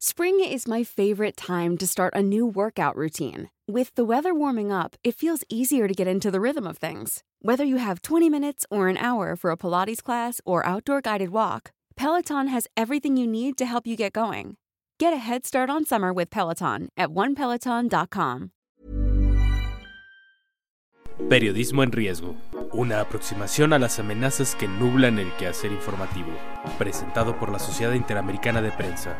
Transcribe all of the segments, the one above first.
Spring is my favorite time to start a new workout routine. With the weather warming up, it feels easier to get into the rhythm of things. Whether you have 20 minutes or an hour for a Pilates class or outdoor guided walk, Peloton has everything you need to help you get going. Get a head start on summer with Peloton at onepeloton.com. Periodismo en riesgo. Una aproximación a las amenazas que nublan el quehacer informativo. Presentado por la Sociedad Interamericana de Prensa.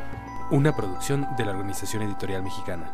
Una producción de la Organización Editorial Mexicana.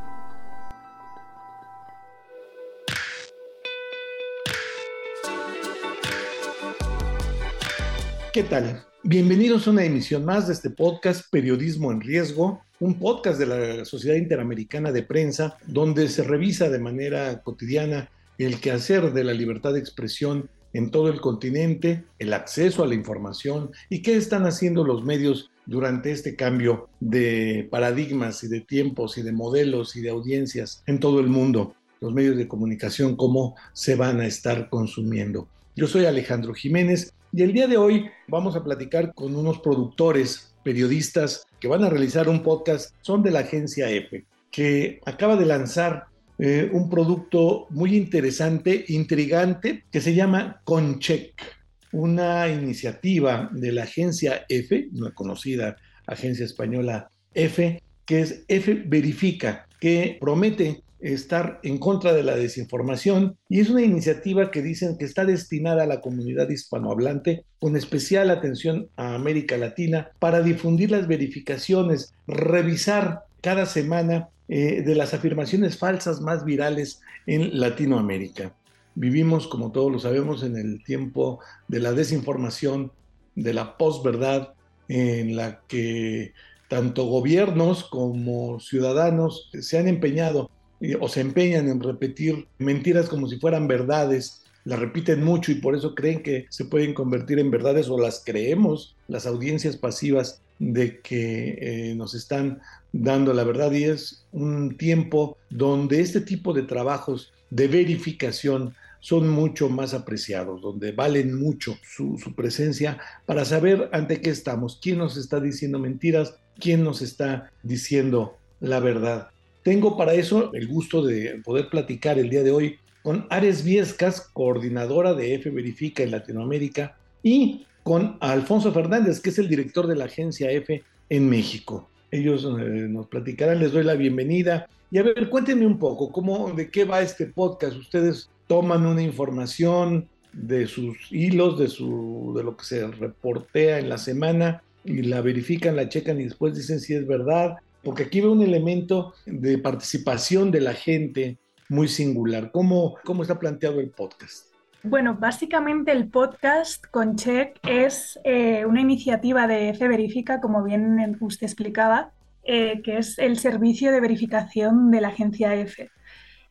¿Qué tal? Bienvenidos a una emisión más de este podcast Periodismo en Riesgo, un podcast de la Sociedad Interamericana de Prensa, donde se revisa de manera cotidiana el quehacer de la libertad de expresión en todo el continente, el acceso a la información y qué están haciendo los medios durante este cambio de paradigmas y de tiempos y de modelos y de audiencias en todo el mundo, los medios de comunicación, cómo se van a estar consumiendo. Yo soy Alejandro Jiménez y el día de hoy vamos a platicar con unos productores, periodistas que van a realizar un podcast, son de la agencia EFE, que acaba de lanzar eh, un producto muy interesante, intrigante, que se llama Concheck una iniciativa de la agencia F, una conocida agencia española F, que es F Verifica, que promete estar en contra de la desinformación y es una iniciativa que dicen que está destinada a la comunidad hispanohablante con especial atención a América Latina para difundir las verificaciones, revisar cada semana eh, de las afirmaciones falsas más virales en Latinoamérica. Vivimos, como todos lo sabemos, en el tiempo de la desinformación, de la posverdad, en la que tanto gobiernos como ciudadanos se han empeñado eh, o se empeñan en repetir mentiras como si fueran verdades, las repiten mucho y por eso creen que se pueden convertir en verdades o las creemos, las audiencias pasivas de que eh, nos están dando la verdad. Y es un tiempo donde este tipo de trabajos de verificación son mucho más apreciados, donde valen mucho su, presencia para saber ante qué estamos, quién nos está diciendo mentiras, quién nos está diciendo la verdad. Tengo para eso el gusto de poder platicar el día de hoy con Ares Viescas, coordinadora de F Verifica en Latinoamérica, y con Alfonso Fernández, que es el director de la agencia F en México. Ellos eh, nos platicarán, les doy la bienvenida. Y a ver, cuéntenme un poco, ¿cómo, ¿de qué va este podcast? Ustedes toman una información de sus hilos, de, su, de lo que se reportea en la semana y la verifican, la checan y después dicen si es verdad, porque aquí veo un elemento de participación de la gente muy singular. ¿Cómo, cómo está planteado el podcast? Bueno, básicamente el podcast con Check es eh, una iniciativa de F Verifica, como bien usted explicaba, eh, que es el servicio de verificación de la agencia F.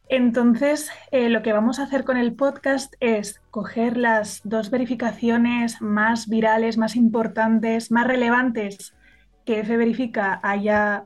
Entonces, eh, lo que vamos a hacer con el podcast es coger las dos verificaciones más virales, más importantes, más relevantes que F Verifica haya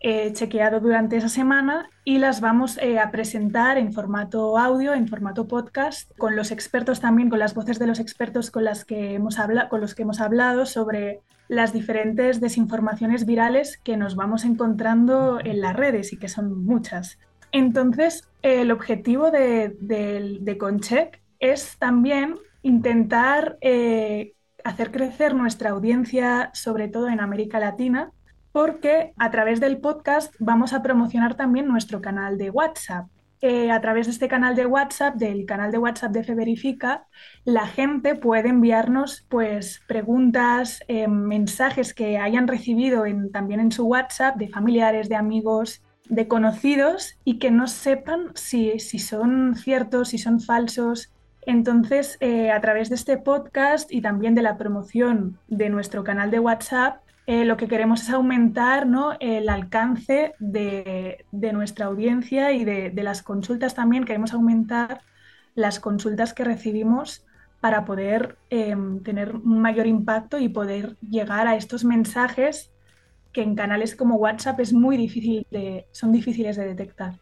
eh, chequeado durante esa semana y las vamos eh, a presentar en formato audio, en formato podcast, con los expertos también, con las voces de los expertos con, las que hemos con los que hemos hablado sobre las diferentes desinformaciones virales que nos vamos encontrando en las redes y que son muchas. Entonces, el objetivo de, de, Concheck es también intentar eh, hacer crecer nuestra audiencia, sobre todo en América Latina, porque a través del podcast vamos a promocionar también nuestro canal de WhatsApp. Eh, a través de este canal de WhatsApp, del canal de WhatsApp de Feverifica, la gente puede enviarnos pues, preguntas, eh, mensajes que hayan recibido también en su WhatsApp de familiares, de amigos, de conocidos y que no sepan si, son ciertos, si son falsos. Entonces, eh, a través de este podcast y también de la promoción de nuestro canal de WhatsApp, eh, lo que queremos es aumentar ¿no? el alcance de, nuestra audiencia y de, las consultas también. Queremos aumentar las consultas que recibimos para poder em, tener un mayor impacto y poder llegar a estos mensajes que en canales como WhatsApp es muy difícil de, son difíciles de detectar.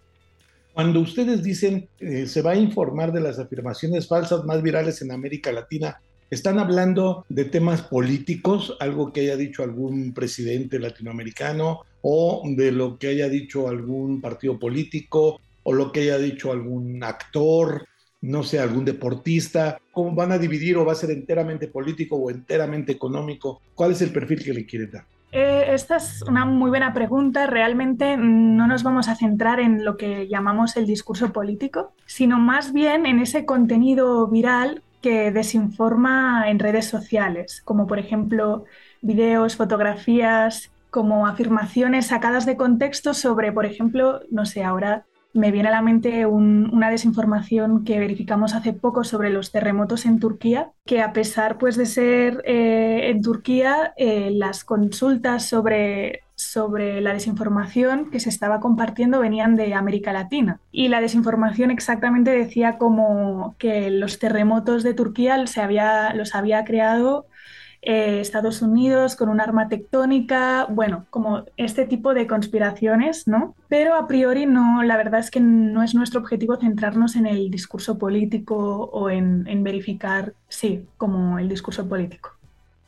Cuando ustedes dicen eh, se va a informar de las afirmaciones falsas más virales en América Latina, ¿Están hablando de temas políticos, algo que haya dicho algún presidente latinoamericano, o de lo que haya dicho algún partido político, o lo que haya dicho algún actor, no sé, algún deportista? ¿Cómo van a dividir o va a ser enteramente político o enteramente económico? ¿Cuál es el perfil que le quiere dar? Eh, esta es una muy buena pregunta. Realmente no nos vamos a centrar en lo que llamamos el discurso político, sino más bien en ese contenido viral que desinforma en redes sociales, como por ejemplo videos, fotografías, como afirmaciones sacadas de contexto sobre, por ejemplo, no sé, ahora me viene a la mente una desinformación que verificamos hace poco sobre los terremotos en Turquía, que a pesar pues, de ser eh, en Turquía, eh, las consultas sobre, sobre la desinformación que se estaba compartiendo venían de América Latina. Y la desinformación exactamente decía como que los terremotos de Turquía se había, los había creado eh, Estados Unidos con un arma tectónica, bueno, como este tipo de conspiraciones, ¿no? Pero a priori no, la verdad es que no es nuestro objetivo centrarnos en el discurso político o en, en verificar, sí, como el discurso político.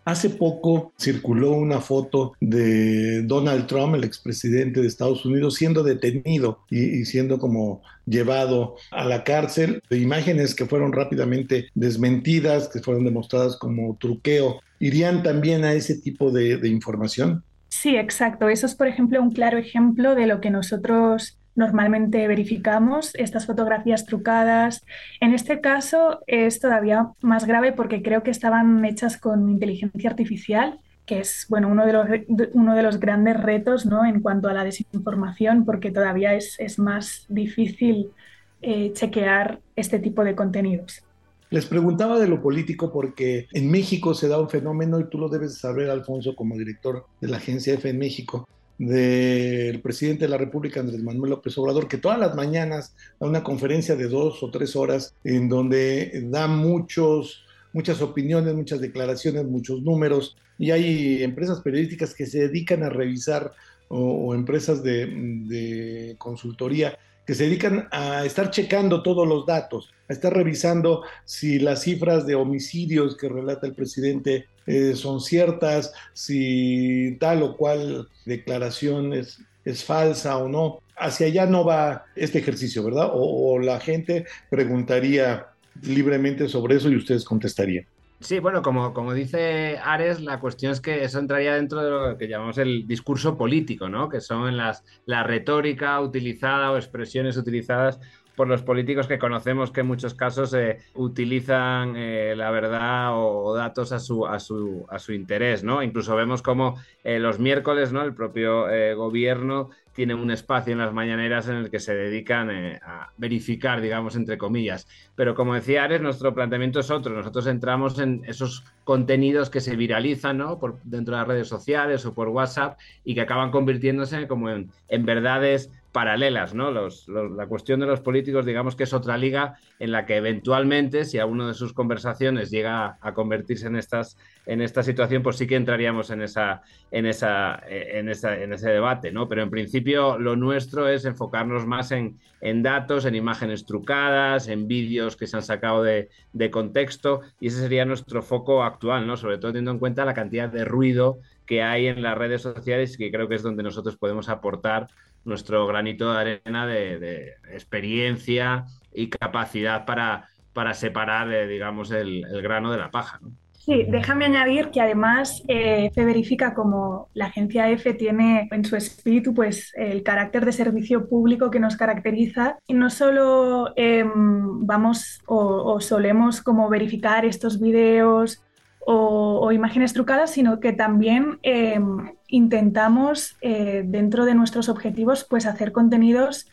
Hace poco circuló una foto de Donald Trump, el expresidente de Estados Unidos, siendo detenido y, siendo como llevado a la cárcel. Imágenes que fueron rápidamente desmentidas, que fueron demostradas como truqueo. ¿Irían también a ese tipo de, información? Sí, exacto. Eso es, por ejemplo, un claro ejemplo de lo que nosotros normalmente verificamos estas fotografías trucadas. En este caso es todavía más grave porque creo que estaban hechas con inteligencia artificial que es bueno, uno, de los, uno de los grandes retos ¿no? en cuanto a la desinformación, porque todavía es, es más difícil eh, chequear este tipo de contenidos. Les preguntaba de lo político porque en México se da un fenómeno, y tú lo debes saber, Alfonso, como director de la agencia EFE en México, del presidente de la República, Andrés Manuel López Obrador, que todas las mañanas da una conferencia de dos o tres horas en donde da muchos, muchas opiniones, muchas declaraciones, muchos números, y hay empresas periodísticas que se dedican a revisar o, empresas de, de consultoría que se dedican a estar checando todos los datos, a estar revisando si las cifras de homicidios que relata el presidente eh, son ciertas, si tal o cual declaración es, falsa o no. Hacia allá no va este ejercicio, ¿verdad? O, la gente preguntaría libremente sobre eso y ustedes contestarían. Sí, bueno, como, como dice Ares, la cuestión es que eso entraría dentro de lo que llamamos el discurso político, ¿no? Que son las, la retórica utilizada o expresiones utilizadas por los políticos que conocemos que en muchos casos eh, utilizan eh, la verdad o, datos a su, a, su, a su interés, ¿no? Incluso vemos como eh, los miércoles, ¿no? El propio gobierno tiene un espacio en las mañaneras en el que se dedican a verificar, digamos, entre comillas. Pero como decía Ares, nuestro planteamiento es otro. Nosotros entramos en esos contenidos que se viralizan, ¿no? Por, dentro de las redes sociales o por WhatsApp y que acaban convirtiéndose como en, en verdades paralelas, ¿no? la cuestión de los políticos, digamos que es otra liga en la que eventualmente, si a uno de sus conversaciones llega a convertirse en estas, en esta situación, pues sí que entraríamos en esa, en esa, en en ese debate, ¿no? Pero en principio lo nuestro es enfocarnos más en, en datos, en imágenes trucadas, en vídeos que se han sacado de, de contexto, y ese sería nuestro foco actual, ¿no? Sobre todo teniendo en cuenta la cantidad de ruido que hay en las redes sociales, que creo que es donde nosotros podemos aportar nuestro granito de arena de, experiencia y capacidad para, para separar, eh, digamos, el, grano de la paja. Sí, déjame añadir que además eh, verifica como la agencia EFE tiene en su espíritu pues el carácter de servicio público que nos caracteriza y no solo em, vamos o, solemos como verificar estos videos o, imágenes trucadas, sino que también em, intentamos, eh, dentro de nuestros objetivos, pues hacer contenidos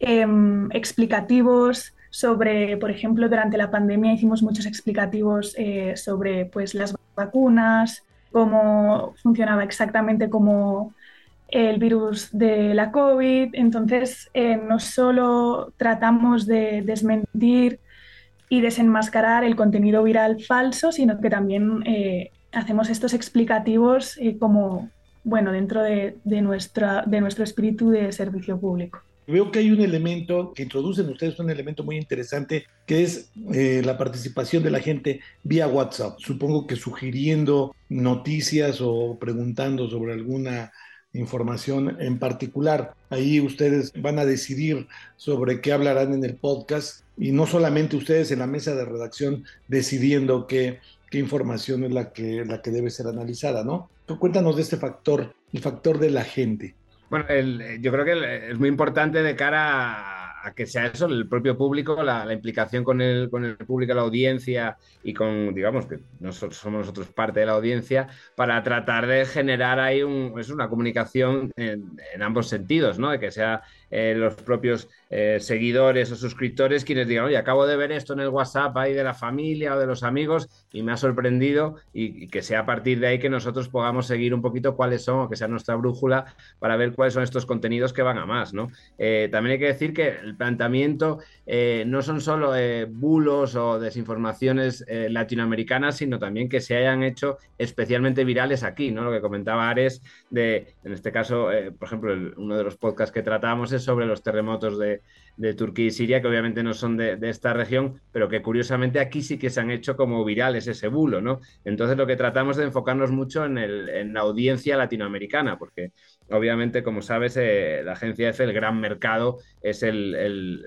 em, explicativos sobre, por ejemplo, durante la pandemia hicimos muchos explicativos eh, sobre pues, las vacunas, cómo funcionaba exactamente como el virus de la COVID. Entonces, eh, no solo tratamos de desmentir y desenmascarar el contenido viral falso, sino que también eh, hacemos estos explicativos eh, como, bueno, dentro de, nuestra, de nuestro espíritu de servicio público. Veo que hay un elemento que introducen ustedes, un elemento muy interesante, que es eh, la participación de la gente vía WhatsApp. Supongo que sugiriendo noticias o preguntando sobre alguna información en particular. Ahí ustedes van a decidir sobre qué hablarán en el podcast y no solamente ustedes en la mesa de redacción decidiendo qué, qué información es la que, la que debe ser analizada, ¿no? Cuéntanos de este factor, el factor de la gente. Bueno, yo creo que es muy importante de cara a a que sea eso, el propio público, la, implicación con el, con el público, la audiencia y con, digamos, que nosotros somos nosotros parte de la audiencia, para tratar de generar ahí un, es una comunicación en, en ambos sentidos, ¿no? De que sea eh, los propios eh, seguidores o suscriptores quienes digan, oye, acabo de ver esto en el WhatsApp ahí de la familia o de los amigos y me ha sorprendido y, que sea a partir de ahí que nosotros podamos seguir un poquito cuáles son o que sea nuestra brújula para ver cuáles son estos contenidos que van a más, ¿no? Eh, también hay que decir que el planteamiento no son solo bulos o desinformaciones latinoamericanas, sino también que se hayan hecho especialmente virales aquí, ¿no? Lo que comentaba Ares de, en este caso, por ejemplo, uno de los podcasts que tratamos sobre los terremotos de, Turquía y Siria, que obviamente no son de, esta región, pero que curiosamente aquí sí que se han hecho como virales ese bulo, ¿no? Entonces lo que tratamos de enfocarnos mucho en, la audiencia latinoamericana, porque obviamente, como sabes, eh, la agencia EFE, el gran mercado es el,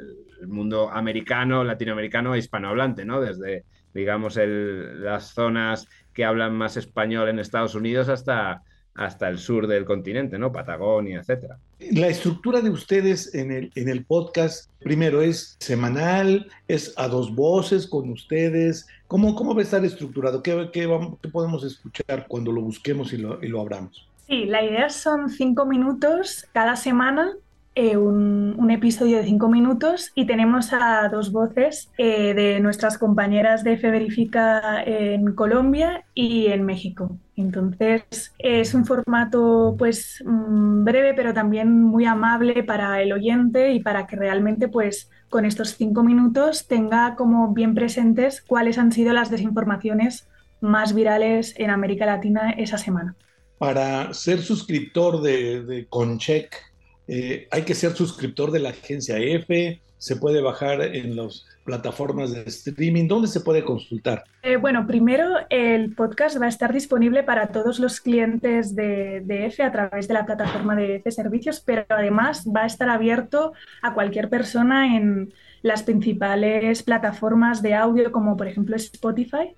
mundo americano, latinoamericano e hispanohablante, ¿no? Desde, digamos, las zonas que hablan más español en Estados Unidos hasta hasta el sur del continente, ¿no? Patagonia, etcétera. La estructura de ustedes en el, en el podcast, primero, ¿es semanal? ¿Es a dos voces con ustedes? ¿Cómo, cómo va a estar estructurado? ¿Qué, qué, podemos escuchar cuando lo busquemos y lo, y lo abramos? Sí, la idea son cinco minutos cada semana eh, un, episodio de cinco minutos y tenemos a dos voces eh, de nuestras compañeras de Feverifica en Colombia y en México. Entonces es un formato pues mm, breve pero también muy amable para el oyente y para que realmente pues con estos cinco minutos tenga como bien presentes cuáles han sido las desinformaciones más virales en América Latina esa semana. Para ser suscriptor de, de Concheck, eh, hay que ser suscriptor de la agencia EFE, se puede bajar en las plataformas de streaming. ¿Dónde se puede consultar? Eh, bueno, primero el podcast va a estar disponible para todos los clientes de, de, EFE a través de la plataforma de EFE Servicios, pero además va a estar abierto a cualquier persona en las principales plataformas de audio como por ejemplo Spotify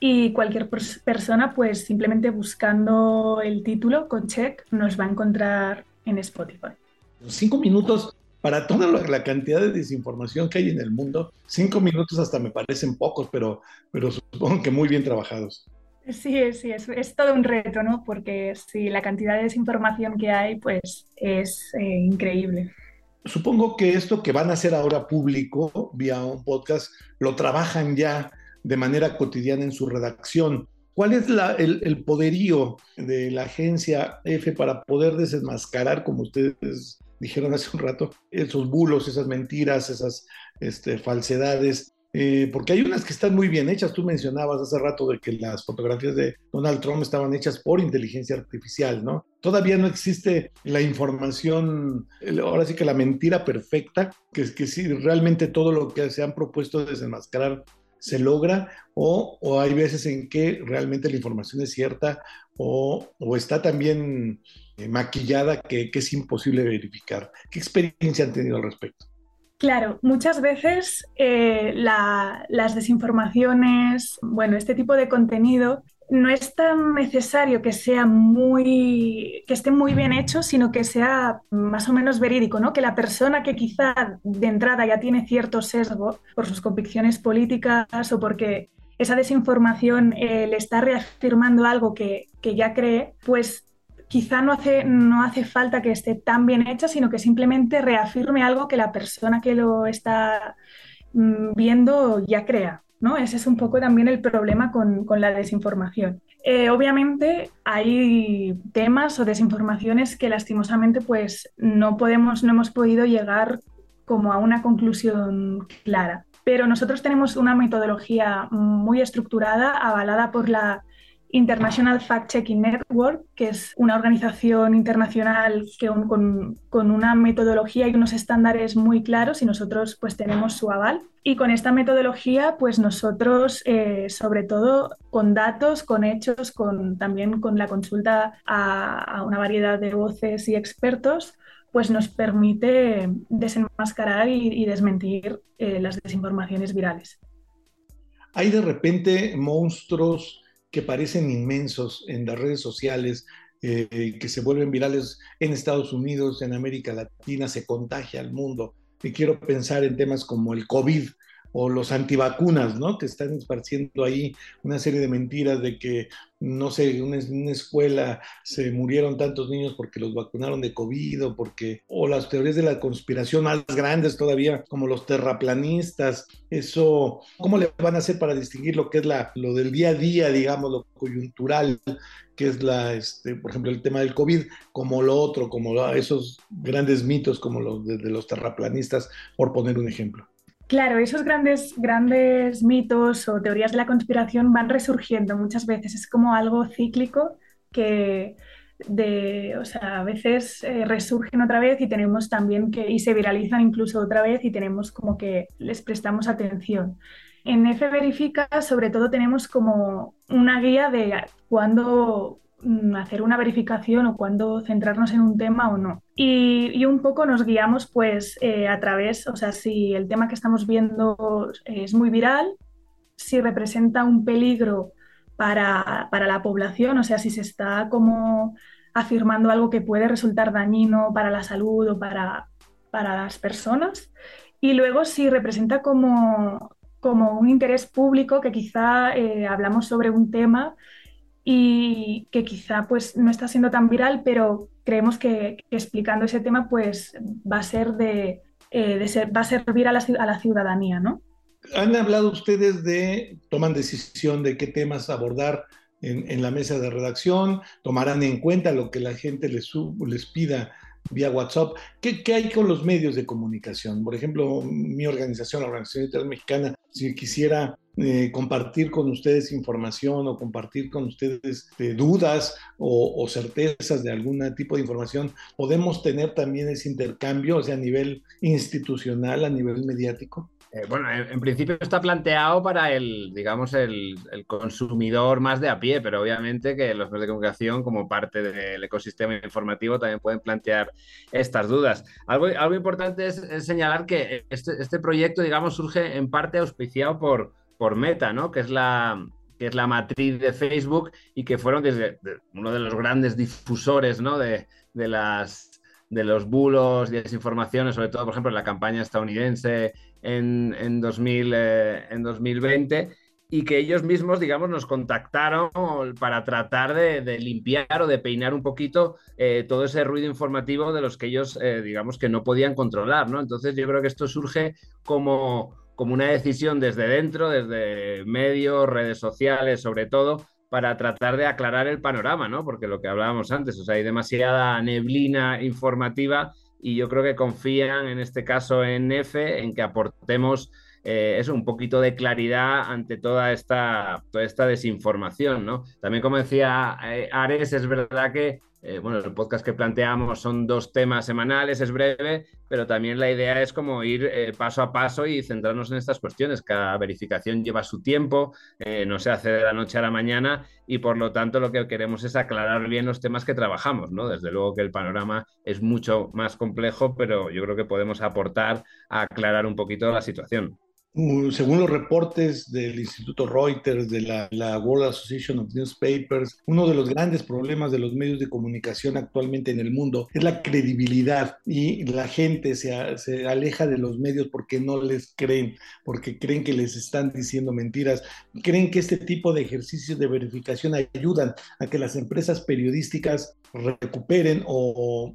y cualquier persona pues simplemente buscando el título con check nos va a encontrar en Spotify. Cinco minutos para toda la cantidad de desinformación que hay en el mundo, cinco minutos hasta me parecen pocos, pero, pero supongo que muy bien trabajados. Sí, sí, es, es todo un reto, ¿no? Porque sí, la cantidad de desinformación que hay, pues es eh, increíble. Supongo que esto que van a hacer ahora público vía un podcast, lo trabajan ya de manera cotidiana en su redacción. ¿Cuál es el, poderío de la agencia F para poder desenmascarar, como ustedes dijeron hace un rato, esos bulos, esas mentiras, esas este, falsedades? Eh, porque hay unas que están muy bien hechas. Tú mencionabas hace rato de que las fotografías de Donald Trump estaban hechas por inteligencia artificial, ¿no? Todavía no existe la información, ahora sí que la mentira perfecta, que, que sí, realmente todo lo que se han propuesto desenmascarar se logra o, hay veces en que realmente la información es cierta o, está también eh, maquillada que, es imposible verificar. ¿Qué experiencia han tenido al respecto? Claro, muchas veces eh, las desinformaciones, bueno, este tipo de contenido no es tan necesario que sea muy, que esté muy bien hecho, sino que sea más o menos verídico, ¿no? Que la persona que quizá de entrada ya tiene cierto sesgo por sus convicciones políticas o porque esa desinformación eh, le está reafirmando algo que, que, ya cree, pues quizá no hace, no hace falta que esté tan bien hecha, sino que simplemente reafirme algo que la persona que lo está mm, viendo ya crea. Ese es un poco también el problema con, la desinformación. Eh, obviamente hay temas o desinformaciones que lastimosamente pues no podemos, no hemos podido llegar como a una conclusión clara. Pero nosotros tenemos una metodología muy estructurada, avalada por la International Fact Checking Network, que es una organización internacional que con, una metodología y unos estándares muy claros y nosotros pues tenemos su aval. Y con esta metodología pues nosotros eh, sobre todo con datos, con hechos, con, también con la consulta a, una variedad de voces y expertos pues nos permite desenmascarar y, desmentir eh, las desinformaciones virales. Hay de repente monstruos que parecen inmensos en las redes sociales, eh, que se vuelven virales en Estados Unidos, en América Latina, se contagia al mundo. Y quiero pensar en temas como el COVID, o los antivacunas, ¿no? Que están esparciendo ahí una serie de mentiras de que, no sé, en una, escuela se murieron tantos niños porque los vacunaron de COVID o porque, o las teorías de la conspiración más grandes todavía, como los terraplanistas, eso, ¿cómo le van a hacer para distinguir lo que es la, lo del día a día, digamos, lo coyuntural, que es la, este, por ejemplo, el tema del COVID, como lo otro, como esos grandes mitos como los de los terraplanistas, por poner un ejemplo? Claro, esos grandes, grandes mitos o teorías de la conspiración van resurgiendo muchas veces. Es como algo cíclico que o sea, a veces eh, resurgen otra vez y tenemos también que, y se viralizan incluso otra vez y tenemos como que les prestamos atención. En F Verifica, sobre todo, tenemos como una guía de cuándo hacer una verificación o cuándo centrarnos en un tema o no. Y, un poco nos guiamos pues eh, a través, o sea, si el tema que estamos viendo es muy viral, si representa un peligro para, la población, o sea, si se está como afirmando algo que puede resultar dañino para la salud o para, para las personas. Y luego si representa como, como un interés público, que quizá eh, hablamos sobre un tema y que quizá pues no está siendo tan viral, pero creemos que, explicando ese tema pues va a ser de, eh, ser, va a servir a la, a la ciudadanía, ¿no? Han hablado ustedes de, toman decisión de qué temas abordar en, en, la mesa de redacción, tomarán en cuenta lo que la gente les, les pida vía WhatsApp. ¿Qué, ¿Qué, hay con los medios de comunicación? Por ejemplo, mi organización, la Organización Internacional Mexicana, si quisiera eh, compartir con ustedes información o compartir con ustedes eh, dudas o, certezas de algún tipo de información, podemos tener también ese intercambio, o sea, a nivel institucional, a nivel mediático. Eh, bueno, en, principio está planteado para el, digamos, el, consumidor más de a pie, pero obviamente que los medios de comunicación, como parte del ecosistema informativo, también pueden plantear estas dudas. Algo, algo importante es, señalar que este, este, proyecto, digamos, surge en parte auspiciado por, por Meta, ¿no? Que es la, que es la matriz de Facebook y que fueron desde uno de los grandes difusores, ¿no? De, las, de los bulos y desinformaciones, sobre todo, por ejemplo, en la campaña estadounidense en, en, 2000, eh, 2020 y que ellos mismos, digamos, nos contactaron para tratar de, limpiar o de peinar un poquito eh, todo ese ruido informativo de los que ellos, eh, digamos, que no podían controlar, ¿no? Entonces yo creo que esto surge como como una decisión desde dentro, desde medios, redes sociales, sobre todo, para tratar de aclarar el panorama, ¿no? Porque lo que hablábamos antes, o hay demasiada neblina informativa y yo creo que confían en este caso en EFE en que aportemos eh, eso, un poquito de claridad ante toda esta, toda esta desinformación, ¿no? También como decía eh, Ares, es verdad que eh, bueno, el podcast que planteamos son dos temas semanales, es breve, pero también la idea es como ir eh, paso a paso y centrarnos en estas cuestiones. Cada verificación lleva su tiempo, eh, no se hace de la noche a la mañana y por lo tanto lo que queremos es aclarar bien los temas que trabajamos, ¿no? Desde luego que el panorama es mucho más complejo, pero yo creo que podemos aportar a aclarar un poquito la situación según los reportes del Instituto Reuters, de la, World Association of Newspapers, uno de los grandes problemas de los medios de comunicación actualmente en el mundo es la credibilidad y la gente se, se aleja de los medios porque no les creen, porque creen que les están diciendo mentiras, creen que este tipo de ejercicios de verificación ayudan a que las empresas periodísticas recuperen o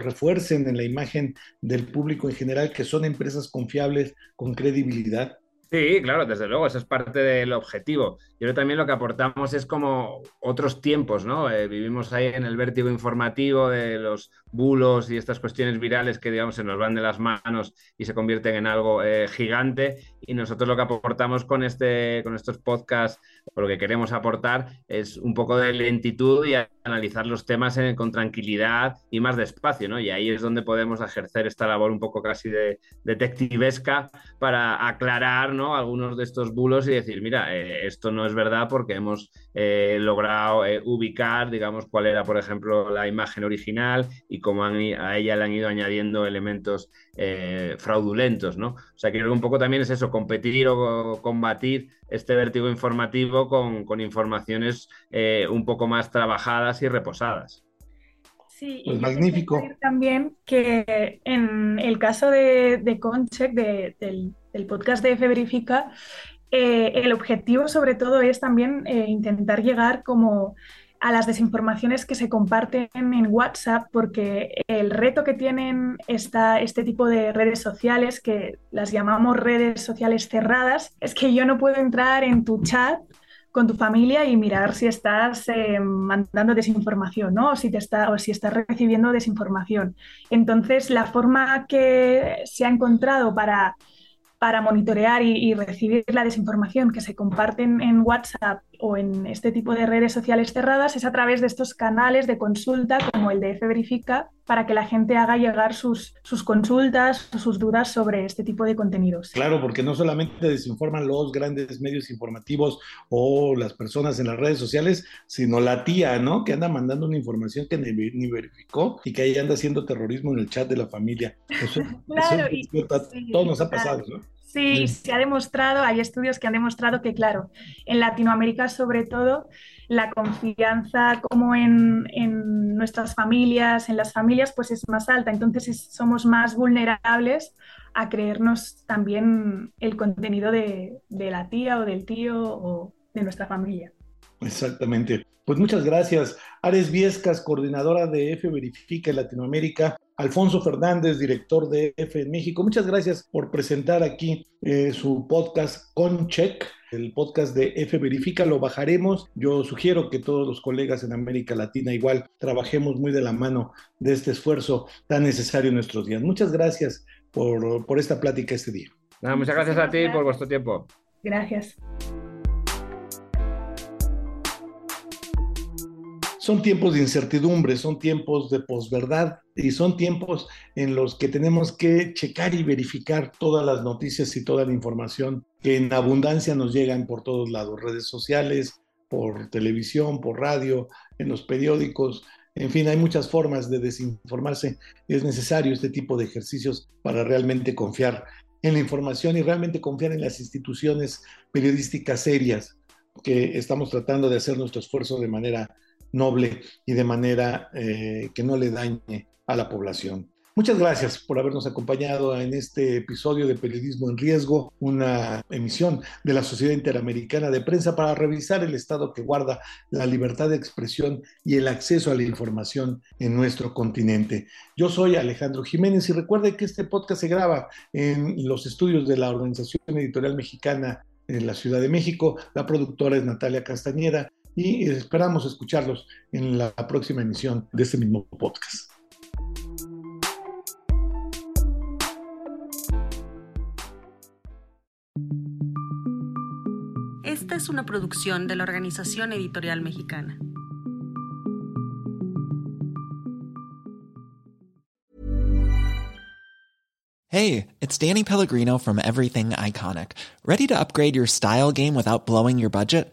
refuercen en la imagen del público en general que son empresas confiables con credibilidad? Sí, claro, desde luego, eso es parte del objetivo. Yo creo también lo que aportamos es como otros tiempos, ¿no? Eh, vivimos ahí en el vértigo informativo de los bulos y estas cuestiones virales que, digamos, se nos van de las manos y se convierten en algo eh, gigante. Y nosotros lo que aportamos con, este, con estos podcasts, lo que queremos aportar, es un poco de lentitud y analizar los temas con tranquilidad y más despacio, ¿no? Y ahí es donde podemos ejercer esta labor un poco casi de detectivesca para aclarar, ¿no? Algunos de estos bulos y decir, mira, eh, esto no es verdad porque hemos eh, logrado ubicar, digamos, cuál era, por ejemplo, la imagen original y cómo a ella le han ido añadiendo elementos eh, fraudulentos, ¿no? O sea, creo que un poco también es eso, competir o combatir este vértigo informativo con, informaciones eh, un poco más trabajadas y reposadas. Sí, pues magnífico. También que en el caso de, de Concheck, del, podcast de F Verifica, eh, el objetivo sobre todo es también intentar llegar como a las desinformaciones que se comparten en WhatsApp, porque el reto que tienen esta, este tipo de redes sociales, que las llamamos redes sociales cerradas, es que yo no puedo entrar en tu chat con tu familia y mirar si estás eh, mandando desinformación, ¿no? O si, te está, o si estás recibiendo desinformación. Entonces, la forma que se ha encontrado para para monitorear y, recibir la desinformación que se comparten en WhatsApp o en este tipo de redes sociales cerradas es a través de estos canales de consulta como el de F Verifica para que la gente haga llegar sus, sus consultas o sus dudas sobre este tipo de contenidos. Claro, porque no solamente desinforman los grandes medios informativos o las personas en las redes sociales, sino la tía, ¿no? Que anda mandando una información que ni, verificó y que ahí anda haciendo terrorismo en el chat de la familia. Eso, claro, todo nos ha pasado, ¿no? Sí, se ha demostrado, hay estudios que han demostrado que, claro, en Latinoamérica sobre todo, la confianza como en, nuestras familias, en las familias, pues es más alta. Entonces somos más vulnerables a creernos también el contenido de, de la tía o del tío o de nuestra familia. Exactamente. Pues muchas gracias. Ares Viescas, coordinadora de F Verifica en Latinoamérica. Alfonso Fernández, director de F en México. Muchas gracias por presentar aquí eh, su podcast con Check, el podcast de F Verifica. Lo bajaremos. Yo sugiero que todos los colegas en América Latina igual trabajemos muy de la mano de este esfuerzo tan necesario en nuestros días. Muchas gracias por, por esta plática este día. muchas gracias a ti por vuestro tiempo. Gracias. Son tiempos de incertidumbre, son tiempos de posverdad y son tiempos en los que tenemos que checar y verificar todas las noticias y toda la información que en abundancia nos llegan por todos lados, redes sociales, por televisión, por radio, en los periódicos. En fin, hay muchas formas de desinformarse. Es necesario este tipo de ejercicios para realmente confiar en la información y realmente confiar en las instituciones periodísticas serias que estamos tratando de hacer nuestro esfuerzo de manera noble y de manera eh, que no le dañe a la población. Muchas gracias por habernos acompañado en este episodio de Periodismo en Riesgo, una emisión de la Sociedad Interamericana de Prensa para revisar el estado que guarda la libertad de expresión y el acceso a la información en nuestro continente. Yo soy Alejandro Jiménez y recuerde que este podcast se graba en los estudios de la Organización Editorial Mexicana en la Ciudad de México. La productora es Natalia Castañeda y esperamos escucharlos en la próxima emisión de este mismo podcast. Esta es una producción de la Organización Editorial Mexicana. Hey, it's Danny Pellegrino from Everything Iconic. ¿Ready to upgrade your style game without blowing your budget?